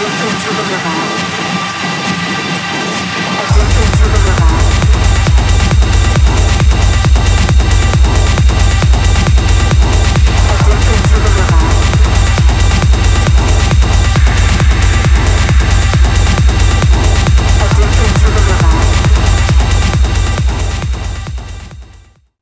Addicted to the river. Addicted